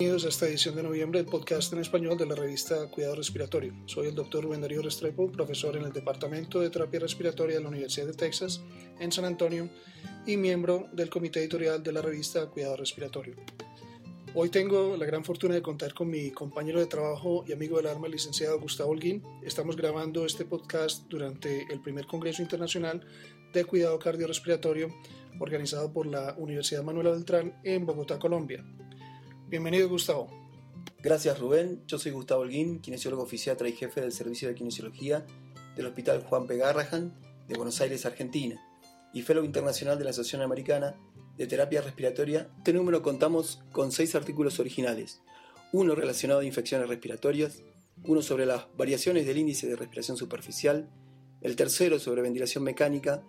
Bienvenidos a esta edición de noviembre del podcast en español de la revista Cuidado Respiratorio. Soy el doctor Rubén Darío Restrepo, profesor en el Departamento de Terapia Respiratoria de la Universidad de Texas en San Antonio y miembro del comité editorial de la revista Cuidado Respiratorio. Hoy tengo la gran fortuna de contar con mi compañero de trabajo y amigo del alma, el licenciado Gustavo Holguín. Estamos grabando este podcast durante el primer Congreso Internacional de Cuidado Cardiorrespiratorio organizado por la Universidad Manuela Beltrán en Bogotá, Colombia. Bienvenido, Gustavo. Gracias, Rubén. Yo soy Gustavo Holguín, kinesiólogo fisiatra y jefe del Servicio de Kinesiología del Hospital Juan P. Garrahan de Buenos Aires, Argentina, y fellow internacional de la Asociación Americana de terapia respiratoria, este número contamos con seis artículos originales, uno relacionado a infecciones respiratorias, uno sobre las variaciones del índice de respiración superficial, el tercero sobre ventilación mecánica,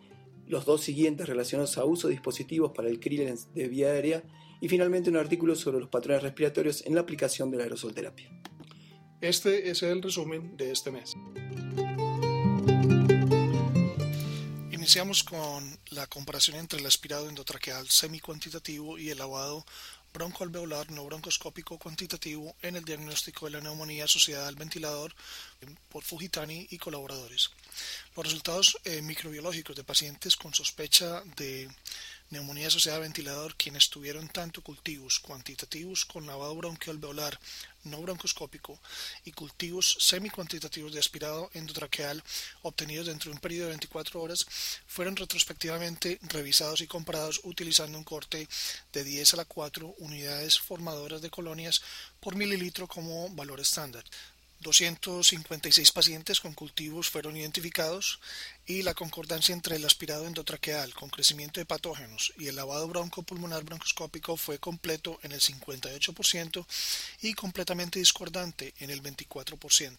los dos siguientes relacionados a uso de dispositivos para el clearance de vía aérea y finalmente un artículo sobre los patrones respiratorios en la aplicación de la aerosolterapia. Este es el resumen de este mes. Iniciamos con la comparación entre el aspirado endotraqueal semicuantitativo y el lavado broncoalveolar no broncoscópico cuantitativo en el diagnóstico de la neumonía asociada al ventilador por Fujitani y colaboradores. Los resultados eh, microbiológicos de pacientes con sospecha de neumonía asociada a ventilador quienes tuvieron tanto cultivos cuantitativos con lavado broncoalveolar no broncoscópico y cultivos semicuantitativos de aspirado endotraqueal obtenidos dentro de un periodo de 24 horas fueron retrospectivamente revisados y comparados utilizando un corte de 10 a la 4 unidades formadoras de colonias por mililitro como valor estándar. 256 pacientes con cultivos fueron identificados y la concordancia entre el aspirado endotraqueal con crecimiento de patógenos y el lavado broncopulmonar broncoscópico fue completo en el 58% y completamente discordante en el 24%.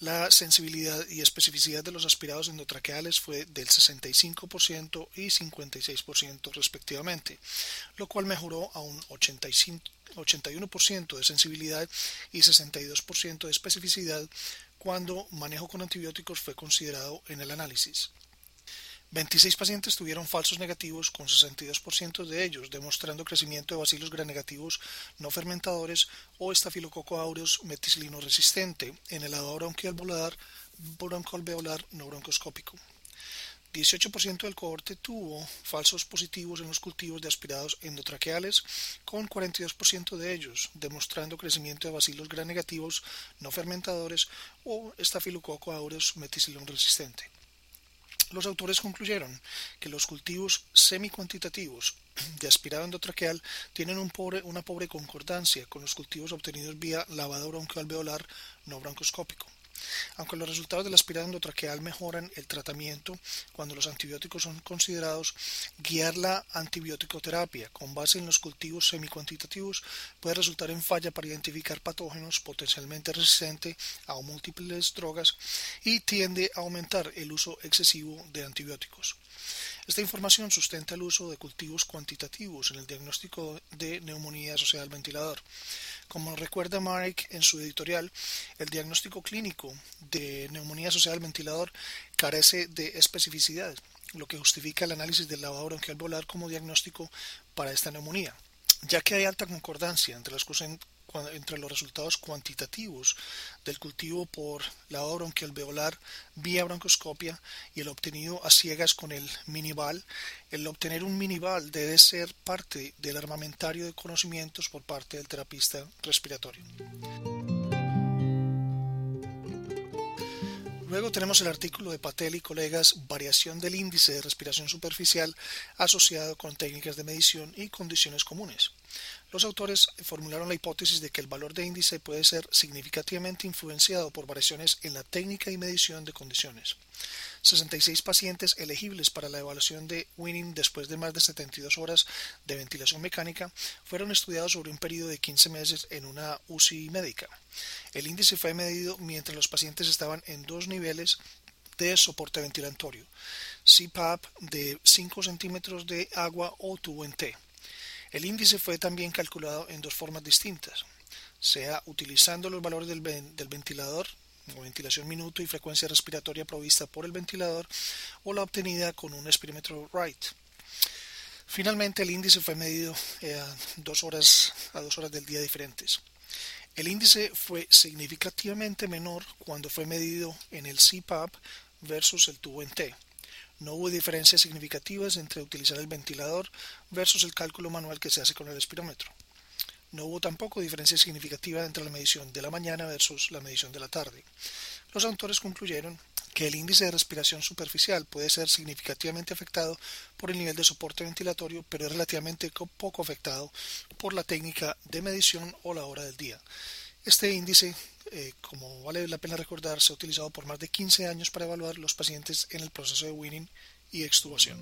La sensibilidad y especificidad de los aspirados endotraqueales fue del 65% y 56% respectivamente, lo cual mejoró a un 81% de sensibilidad y 62% de especificidad cuando manejo con antibióticos fue considerado en el análisis. 26 pacientes tuvieron falsos negativos con 62% de ellos demostrando crecimiento de bacilos negativos no fermentadores o estafilococo aureus meticilino resistente en el lado broncoalveolar broncoalveolar no broncoscópico. 18% del cohorte tuvo falsos positivos en los cultivos de aspirados endotraqueales, con 42% de ellos demostrando crecimiento de bacilos negativos no fermentadores o estafilococo aureus meticilino resistente. Los autores concluyeron que los cultivos semicuantitativos de aspirado endotraqueal tienen una pobre concordancia con los cultivos obtenidos vía lavado broncoalveolar no broncoscópico. Aunque los resultados del aspirado endotraqueal mejoran el tratamiento cuando los antibióticos son considerados, guiar la antibiótico-terapia con base en los cultivos semicuantitativos puede resultar en falla para identificar patógenos potencialmente resistentes a múltiples drogas y tiende a aumentar el uso excesivo de antibióticos. Esta información sustenta el uso de cultivos cuantitativos en el diagnóstico de neumonía asociada al ventilador. Como recuerda Marek en su editorial, el diagnóstico clínico de neumonía asociada al ventilador carece de especificidad, lo que justifica el análisis del lavado bronquial como diagnóstico para esta neumonía, ya que hay alta concordancia entre las entre los resultados cuantitativos del cultivo por lavado bronquialveolar vía broncoscopia y el obtenido a ciegas con el minival, el obtener un minival debe ser parte del armamentario de conocimientos por parte del terapista respiratorio. Luego tenemos el artículo de Patel y colegas Variación del índice de respiración superficial asociado con técnicas de medición y condiciones comunes. Los autores formularon la hipótesis de que el valor de índice puede ser significativamente influenciado por variaciones en la técnica y medición de condiciones. 66 pacientes elegibles para la evaluación de Winning después de más de 72 horas de ventilación mecánica fueron estudiados sobre un periodo de 15 meses en una UCI médica. El índice fue medido mientras los pacientes estaban en dos niveles de soporte ventilatorio, CPAP de 5 centímetros de agua o tubo en T. El índice fue también calculado en dos formas distintas, sea utilizando los valores del, ventilador o ventilación minuto y frecuencia respiratoria provista por el ventilador o la obtenida con un espirómetro Wright. Finalmente el índice fue medido eh, dos horas, a dos horas del día diferentes. El índice fue significativamente menor cuando fue medido en el CPAP versus el tubo en T. No hubo diferencias significativas entre utilizar el ventilador versus el cálculo manual que se hace con el espirómetro. No hubo tampoco diferencia significativa entre la medición de la mañana versus la medición de la tarde. Los autores concluyeron que el índice de respiración superficial puede ser significativamente afectado por el nivel de soporte ventilatorio, pero es relativamente poco afectado por la técnica de medición o la hora del día. Este índice, eh, como vale la pena recordar, se ha utilizado por más de 15 años para evaluar los pacientes en el proceso de winning y extubación.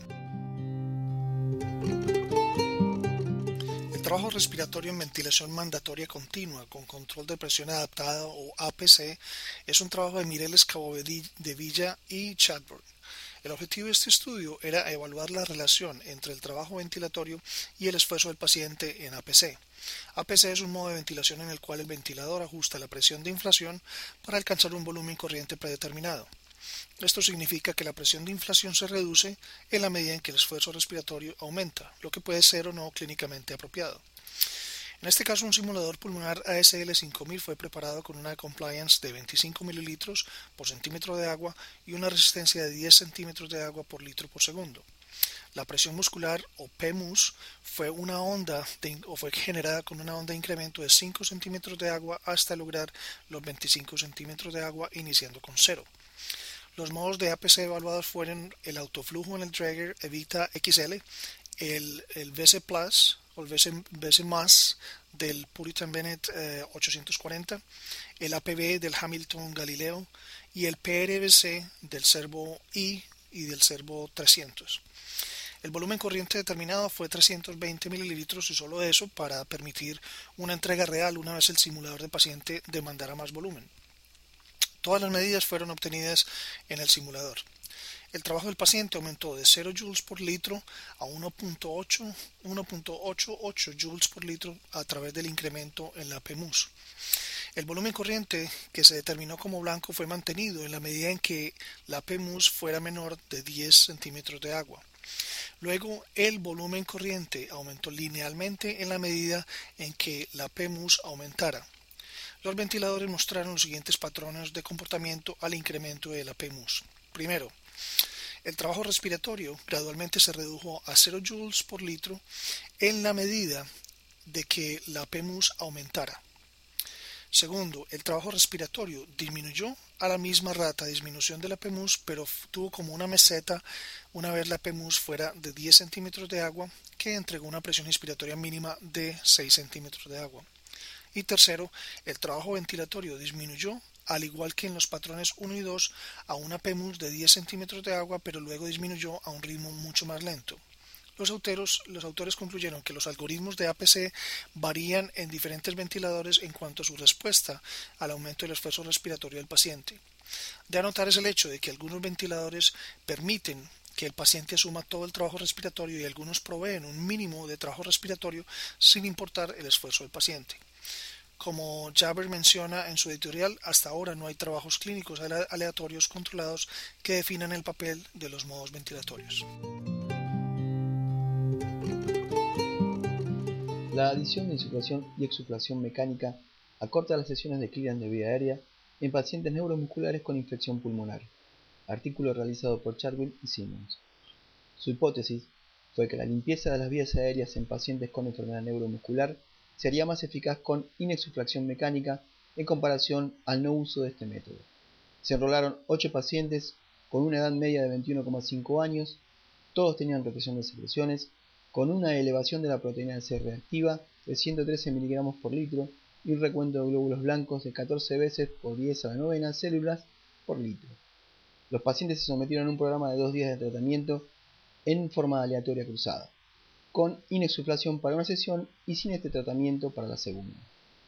trabajo respiratorio en ventilación mandatoria continua con control de presión adaptada o APC es un trabajo de Mireles Cabo de Villa y Chadbourne. El objetivo de este estudio era evaluar la relación entre el trabajo ventilatorio y el esfuerzo del paciente en APC. APC es un modo de ventilación en el cual el ventilador ajusta la presión de inflación para alcanzar un volumen corriente predeterminado. Esto significa que la presión de inflación se reduce en la medida en que el esfuerzo respiratorio aumenta, lo que puede ser o no clínicamente apropiado. En este caso, un simulador pulmonar ASL 5000 fue preparado con una compliance de 25 ml por centímetro de agua y una resistencia de 10 centímetros de agua por litro por segundo. La presión muscular o PMUS fue una onda o fue generada con una onda de incremento de 5 centímetros de agua hasta lograr los 25 centímetros de agua iniciando con cero. Los modos de APC evaluados fueron el autoflujo en el Drager Evita XL, el, el Plus o el VC, Más del Puritan Bennett 840, eh, el APB del Hamilton Galileo y el PRBC del Servo I y del Servo 300. El volumen corriente determinado fue 320 mililitros y solo eso para permitir una entrega real una vez el simulador de paciente demandara más volumen. Todas las medidas fueron obtenidas en el simulador. El trabajo del paciente aumentó de 0 joules por litro a 1.88 joules por litro a través del incremento en la PMUS. El volumen corriente que se determinó como blanco fue mantenido en la medida en que la PMUS fuera menor de 10 centímetros de agua. Luego, el volumen corriente aumentó linealmente en la medida en que la PMUS aumentara. Los ventiladores mostraron los siguientes patrones de comportamiento al incremento de la PMUS. Primero, el trabajo respiratorio gradualmente se redujo a 0 joules por litro en la medida de que la PMUS aumentara. Segundo, el trabajo respiratorio disminuyó a la misma rata disminución de la PMUS, pero tuvo como una meseta una vez la PMUS fuera de 10 centímetros de agua, que entregó una presión inspiratoria mínima de 6 centímetros de agua. Y tercero, el trabajo ventilatorio disminuyó, al igual que en los patrones 1 y 2, a una PMUS de 10 centímetros de agua, pero luego disminuyó a un ritmo mucho más lento. Los autores, concluyeron que los algoritmos de APC varían en diferentes ventiladores en cuanto a su respuesta al aumento del esfuerzo respiratorio del paciente. De anotar es el hecho de que algunos ventiladores permiten que el paciente asuma todo el trabajo respiratorio y algunos proveen un mínimo de trabajo respiratorio sin importar el esfuerzo del paciente. Como Jaber menciona en su editorial, hasta ahora no hay trabajos clínicos aleatorios controlados que definan el papel de los modos ventilatorios. La adición de insuflación y exuflación mecánica acorta las sesiones de clearance de vía aérea en pacientes neuromusculares con infección pulmonar. Artículo realizado por Chadwick y Simmons. Su hipótesis fue que la limpieza de las vías aéreas en pacientes con enfermedad neuromuscular sería más eficaz con inexuflación mecánica en comparación al no uso de este método. Se enrolaron 8 pacientes con una edad media de 21,5 años, todos tenían represión de secreciones, con una elevación de la proteína C reactiva de 113 mg por litro y un recuento de glóbulos blancos de 14 veces por 10 a la novena células por litro. Los pacientes se sometieron a un programa de dos días de tratamiento en forma aleatoria cruzada con inexuflación para una sesión y sin este tratamiento para la segunda,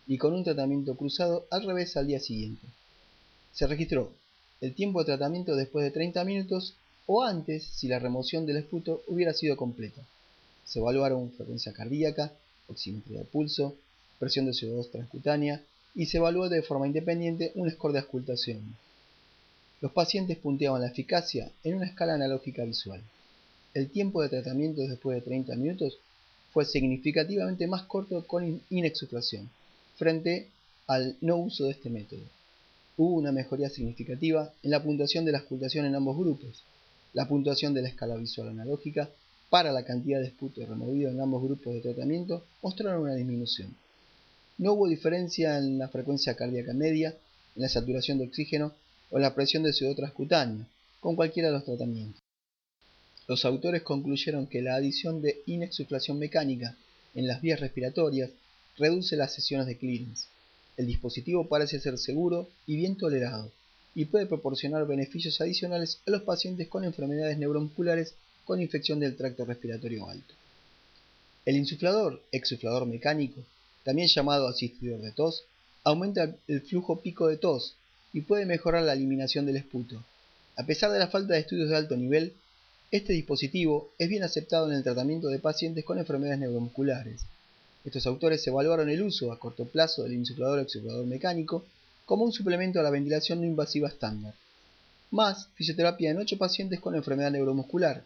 y con un tratamiento cruzado al revés al día siguiente. Se registró el tiempo de tratamiento después de 30 minutos o antes si la remoción del esputo hubiera sido completa. Se evaluaron frecuencia cardíaca, oximetría de pulso, presión de CO2 transcutánea y se evaluó de forma independiente un score de auscultación. Los pacientes punteaban la eficacia en una escala analógica visual. el tiempo de tratamiento después de 30 minutos fue significativamente más corto con inexuflación, frente al no uso de este método. Hubo una mejoría significativa en la puntuación de la auscultación en ambos grupos. La puntuación de la escala visual analógica para la cantidad de esputo removido en ambos grupos de tratamiento mostraron una disminución. No hubo diferencia en la frecuencia cardíaca media, en la saturación de oxígeno o la presión de CO transcutánea, con cualquiera de los tratamientos. Los autores concluyeron que la adición de inexuflación mecánica en las vías respiratorias reduce las sesiones de clearance. El dispositivo parece ser seguro y bien tolerado, y puede proporcionar beneficios adicionales a los pacientes con enfermedades neuromusculares con infección del tracto respiratorio alto. El insuflador, exuflador mecánico, también llamado asistidor de tos, aumenta el flujo pico de tos y puede mejorar la eliminación del esputo. A pesar de la falta de estudios de alto nivel, este dispositivo es bien aceptado en el tratamiento de pacientes con enfermedades neuromusculares. Estos autores evaluaron el uso a corto plazo del insuflador exuflador mecánico como un suplemento a la ventilación no invasiva estándar, más fisioterapia en 8 pacientes con enfermedad neuromuscular.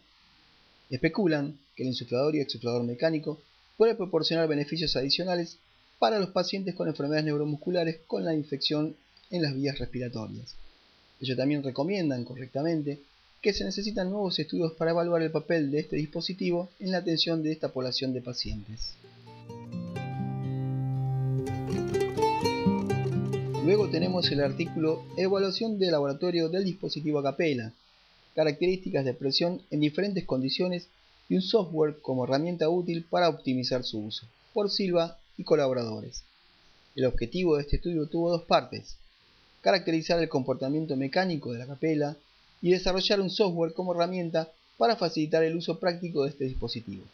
Especulan que el insuflador y exuflador mecánico puede proporcionar beneficios adicionales para los pacientes con enfermedades neuromusculares con la infección en las vías respiratorias. Ellos también recomiendan correctamente que se necesitan nuevos estudios para evaluar el papel de este dispositivo en la atención de esta población de pacientes. Luego tenemos el artículo Evaluación de laboratorio del dispositivo a capela, características de presión en diferentes condiciones y un software como herramienta útil para optimizar su uso, por Silva y colaboradores. El objetivo de este estudio tuvo dos partes, caracterizar el comportamiento mecánico de la capela y desarrollar un software como herramienta para facilitar el uso práctico de este dispositivo.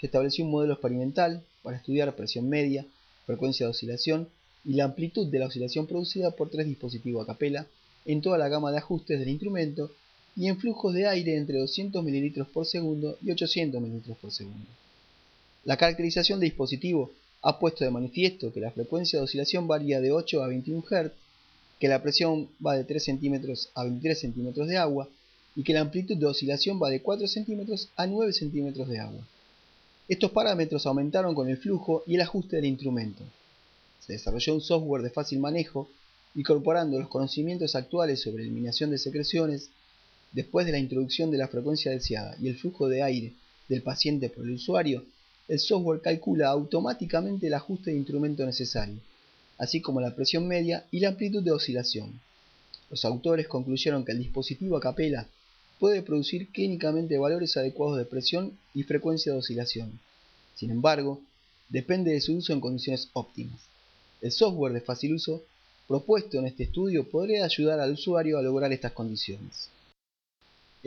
Se estableció un modelo experimental para estudiar presión media, frecuencia de oscilación y la amplitud de la oscilación producida por tres dispositivos a capela en toda la gama de ajustes del instrumento y en flujos de aire entre 200 ml por segundo y 800 ml por segundo. La caracterización del dispositivo ha puesto de manifiesto que la frecuencia de oscilación varía de 8 a 21 Hz, que la presión va de 3 cm a 23 cm de agua y que la amplitud de oscilación va de 4 cm a 9 cm de agua. Estos parámetros aumentaron con el flujo y el ajuste del instrumento. Se desarrolló un software de fácil manejo, incorporando los conocimientos actuales sobre eliminación de secreciones, después de la introducción de la frecuencia deseada y el flujo de aire del paciente por el usuario, el software calcula automáticamente el ajuste de instrumento necesario, así como la presión media y la amplitud de oscilación. Los autores concluyeron que el dispositivo a capela puede producir clínicamente valores adecuados de presión y frecuencia de oscilación. Sin embargo, depende de su uso en condiciones óptimas. El software de fácil uso propuesto en este estudio podría ayudar al usuario a lograr estas condiciones.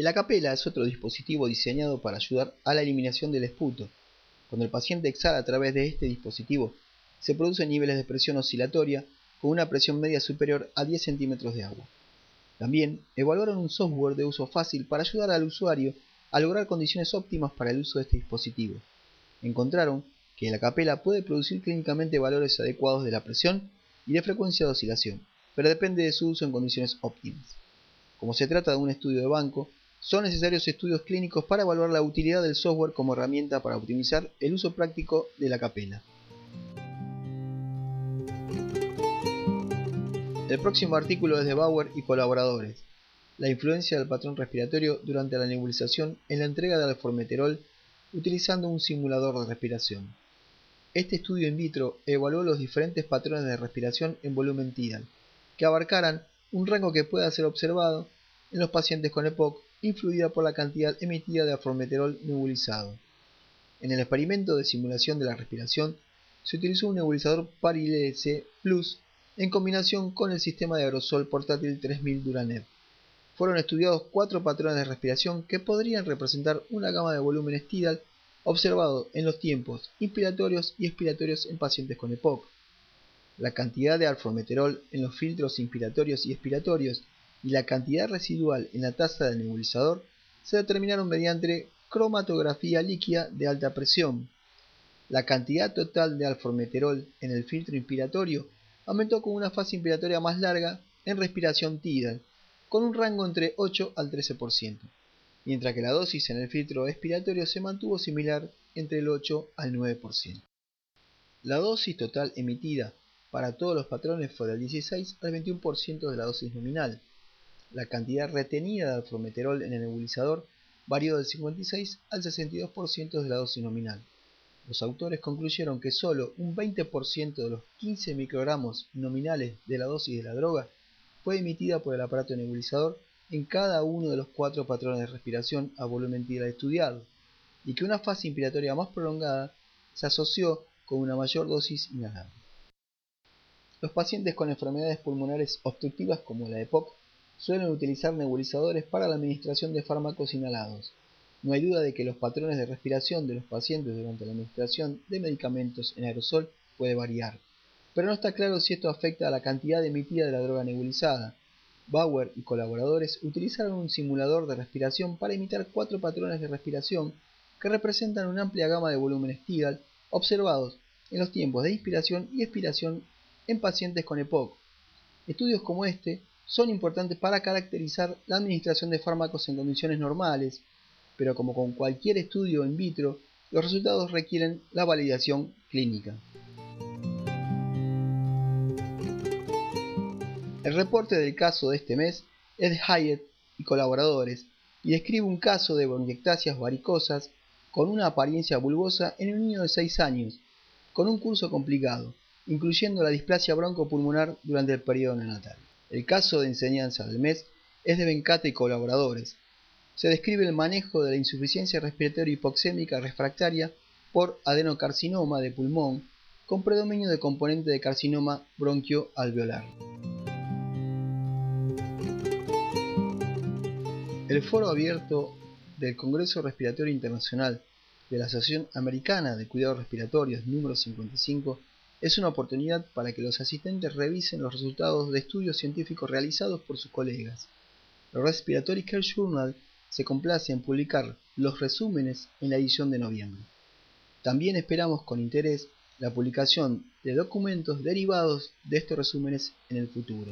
El acapela es otro dispositivo diseñado para ayudar a la eliminación del esputo, cuando el paciente exhala a través de este dispositivo, se producen niveles de presión oscilatoria con una presión media superior a 10 centímetros de agua. También evaluaron un software de uso fácil para ayudar al usuario a lograr condiciones óptimas para el uso de este dispositivo. Encontraron que la capela puede producir clínicamente valores adecuados de la presión y de frecuencia de oscilación, pero depende de su uso en condiciones óptimas. Como se trata de un estudio de banco, son necesarios estudios clínicos para evaluar la utilidad del software como herramienta para optimizar el uso práctico de la capela. El próximo artículo es de Bauer y colaboradores. La influencia del patrón respiratorio durante la nebulización en la entrega de alformeterol utilizando un simulador de respiración. Este estudio in vitro evaluó los diferentes patrones de respiración en volumen tidal, que abarcaran un rango que pueda ser observado en los pacientes con EPOC influida por la cantidad emitida de aformeterol nebulizado. En el experimento de simulación de la respiración, se utilizó un nebulizador Parilese Plus en combinación con el sistema de aerosol portátil 3000 Duranev. Fueron estudiados cuatro patrones de respiración que podrían representar una gama de volúmenes tidal observado en los tiempos inspiratorios y expiratorios en pacientes con EPOC. La cantidad de alformeterol en los filtros inspiratorios y expiratorios y la cantidad residual en la taza del nebulizador se determinaron mediante cromatografía líquida de alta presión. La cantidad total de alformeterol en el filtro inspiratorio aumentó con una fase inspiratoria más larga en respiración tidal, con un rango entre 8 al 13%. mientras que la dosis en el filtro expiratorio se mantuvo similar entre el 8 al 9%. La dosis total emitida para todos los patrones fue del 16 al 21% de la dosis nominal. La cantidad retenida de alfrometerol en el nebulizador varió del 56 al 62% de la dosis nominal. Los autores concluyeron que solo un 20% de los 15 microgramos nominales de la dosis de la droga fue emitida por el aparato nebulizador en cada uno de los cuatro patrones de respiración a volumen estudiado, y que una fase inspiratoria más prolongada se asoció con una mayor dosis inhalada. Los pacientes con enfermedades pulmonares obstructivas como la EPOC suelen utilizar nebulizadores para la administración de fármacos inhalados. No hay duda de que los patrones de respiración de los pacientes durante la administración de medicamentos en aerosol puede variar, pero no está claro si esto afecta a la cantidad emitida de la droga nebulizada. Bauer y colaboradores utilizaron un simulador de respiración para imitar cuatro patrones de respiración que representan una amplia gama de volúmenes tidal observados en los tiempos de inspiración y expiración en pacientes con EPOC. Estudios como este son importantes para caracterizar la administración de fármacos en condiciones normales, pero como con cualquier estudio in vitro, los resultados requieren la validación clínica. El reporte del caso de este mes es de Hyatt y colaboradores y describe un caso de bronquiectasias varicosas con una apariencia bulbosa en un niño de 6 años, con un curso complicado, incluyendo la displasia broncopulmonar durante el periodo neonatal. El caso de enseñanza del mes es de Bencate y colaboradores. Se describe el manejo de la insuficiencia respiratoria hipoxémica refractaria por adenocarcinoma de pulmón con predominio de componente de carcinoma bronquioalveolar. El foro abierto del Congreso Respiratorio Internacional de la Asociación Americana de Cuidados Respiratorios número 55 es una oportunidad para que los asistentes revisen los resultados de estudios científicos realizados por sus colegas. El Respiratory Care Journal se complace en publicar los resúmenes en la edición de noviembre. También esperamos con interés la publicación de documentos derivados de estos resúmenes en el futuro.